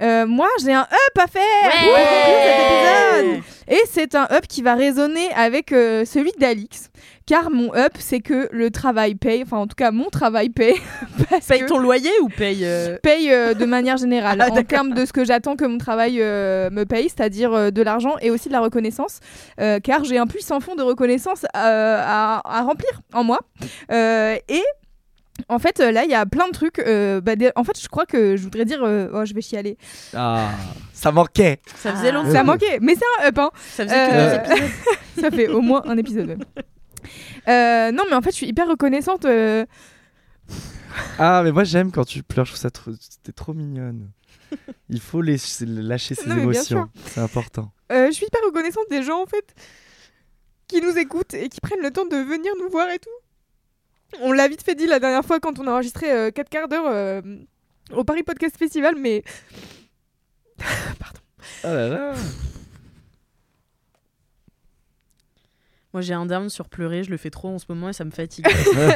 Euh, moi, j'ai un up à faire pour conclure cet épisode. Et c'est un up qui va résonner avec euh, celui d'Alix. Car mon up, c'est que le travail paye. Enfin, en tout cas, mon travail paye. parce Paye que- ton loyer ou paye euh, paye de manière générale Ah, en termes de ce que j'attends que mon travail me paye, c'est-à-dire de l'argent et aussi de la reconnaissance, car j'ai un puissant fond de reconnaissance à, à remplir en moi. Et en fait, euh, là, il y a plein de trucs. euh, bah, des- en fait, je crois que je voudrais dire. euh, oh, je vais chialer. Ah, ça manquait. Ça faisait longtemps. Ça a manqué, mais c'est un up. Hein. Ça faisait que Euh, deux épisodes. ça fait au moins un épisode. même. Euh, non, mais en fait, je suis hyper reconnaissante. euh, Ah, mais moi j'aime quand tu pleures, je trouve ça trop. T'es trop mignonne. Il faut les, lâcher ses Non, mais bien émotions. C'est important. Euh, je suis hyper reconnaissante des gens en fait qui nous écoutent et qui prennent le temps de venir nous voir et tout. On l'a vite fait dit la dernière fois quand on a enregistré 4 quarts d'heure euh, au Paris Podcast Festival, mais Oh là là. Moi, j'ai un down sur pleurer, je le fais trop en ce moment et ça me fatigue.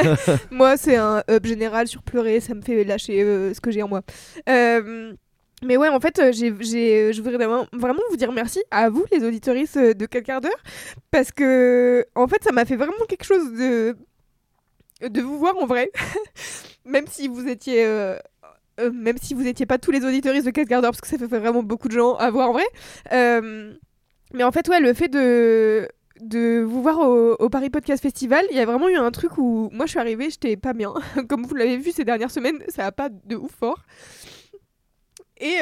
moi c'est un up général sur pleurer, ça me fait lâcher euh, ce que j'ai en moi. Euh, mais ouais, en fait, euh, j'ai, j'ai- je voudrais vraiment, vous dire merci à vous, les auditoristes euh, de 4 quarts d'heure, parce que en fait, ça m'a fait vraiment quelque chose de, de vous voir en vrai, même si vous étiez. euh, euh, même si vous étiez pas tous les auditoristes de 4 quarts d'heure, parce que ça fait vraiment beaucoup de gens à voir en vrai. Euh, mais en fait, ouais, le fait de, de vous voir au, Paris Podcast Festival, il y a vraiment eu un truc où moi je suis arrivée, j'étais pas bien. Comme vous l'avez vu ces dernières semaines, ça a pas de ouf fort. Et,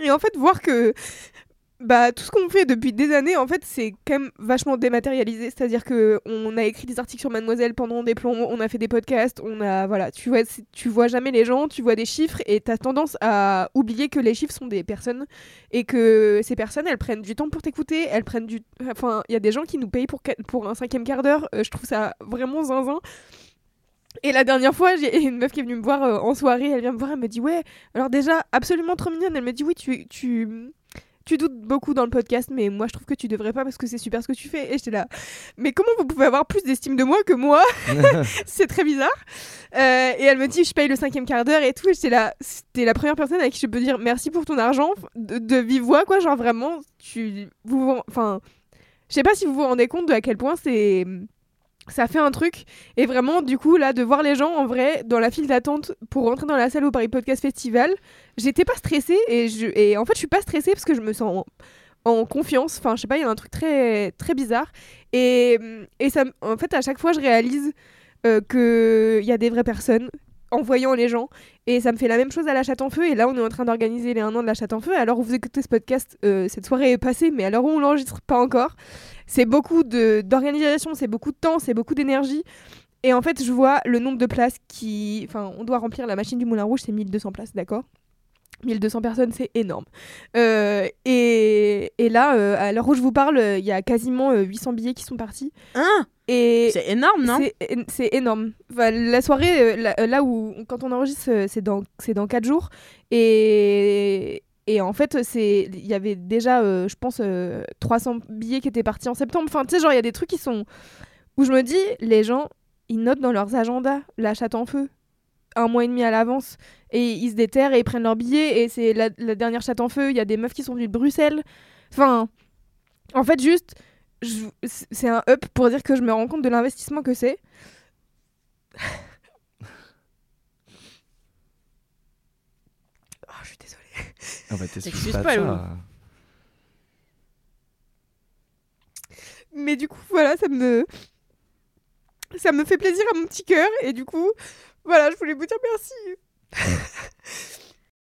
et en fait, voir que bah, tout ce qu'on fait depuis des années, en fait, c'est quand même vachement dématérialisé. C'est-à-dire que on a écrit des articles sur Mademoiselle pendant des plombs, on a fait des podcasts, on a voilà, tu vois, tu vois jamais les gens, tu vois des chiffres et t'as tendance à oublier que les chiffres sont des personnes et que ces personnes, elles prennent du temps pour t'écouter, elles prennent du, enfin, il y a des gens qui nous payent pour pour un cinquième quart d'heure. Euh, je trouve ça vraiment zinzin. Et la dernière fois, j'ai une meuf qui est venue me voir euh, en soirée, elle vient me voir, elle me dit ouais, alors déjà absolument trop mignonne, elle me dit oui, tu tu doutes beaucoup dans le podcast, mais moi je trouve que tu devrais pas parce que c'est super ce que tu fais. Et j'étais là, mais comment vous pouvez avoir plus d'estime de moi que moi? C'est très bizarre. Euh, et elle me dit, je paye le cinquième quart d'heure et tout. Et j'étais là, c'était la première personne à qui je peux dire merci pour ton argent de, de vive voix, quoi. Genre vraiment, tu, vous, enfin, je sais pas si vous vous rendez compte de à quel point c'est ça fait un truc. Et vraiment du coup là de voir les gens en vrai dans la file d'attente pour rentrer dans la salle au Paris Podcast Festival j'étais pas stressée et, je, et en fait je suis pas stressée parce que je me sens en, confiance. Enfin je sais pas il y a un truc très très bizarre. Et, et ça en fait à chaque fois je réalise euh, que il y a des vraies personnes en voyant les gens. Et ça me fait la même chose à la chatte en feu. Et là on est en train d'organiser les 1 an de la chatte en feu. Alors vous écoutez ce podcast euh, cette soirée est passée mais alors on l'enregistre pas encore. C'est beaucoup d'organisation c'est beaucoup de temps c'est beaucoup d'énergie. Et en fait je vois le nombre de places qui enfin on doit remplir la machine du Moulin Rouge c'est 1200 places d'accord? 1200 personnes, c'est énorme. Euh, et, et là, euh, à l'heure où je vous parle, euh, il y a quasiment euh, 800 billets qui sont partis. Hein? Et C'est énorme, non? c'est énorme. Enfin, la soirée, euh, là, euh, là où, quand on enregistre, euh, c'est dans, c'est dans 4 jours. Et, et en fait, c'est il y avait déjà, euh, je pense, euh, 300 billets qui étaient partis en septembre. Enfin, tu sais, genre, il y a des trucs qui sont. où je me dis, les gens, ils notent dans leurs agendas la chatte en feu un mois et demi à l'avance et ils se déterrent et ils prennent leurs billets et c'est la, la dernière chatte en feu il y a des meufs qui sont venues de Bruxelles. Enfin en fait juste je- c'est un up pour dire que je me rends compte de l'investissement que c'est. Oh je suis désolée. Ah bah, t'excuses pas, pas, ça. mais du coup voilà ça me ça me fait plaisir à mon petit cœur et du coup voilà je voulais vous dire merci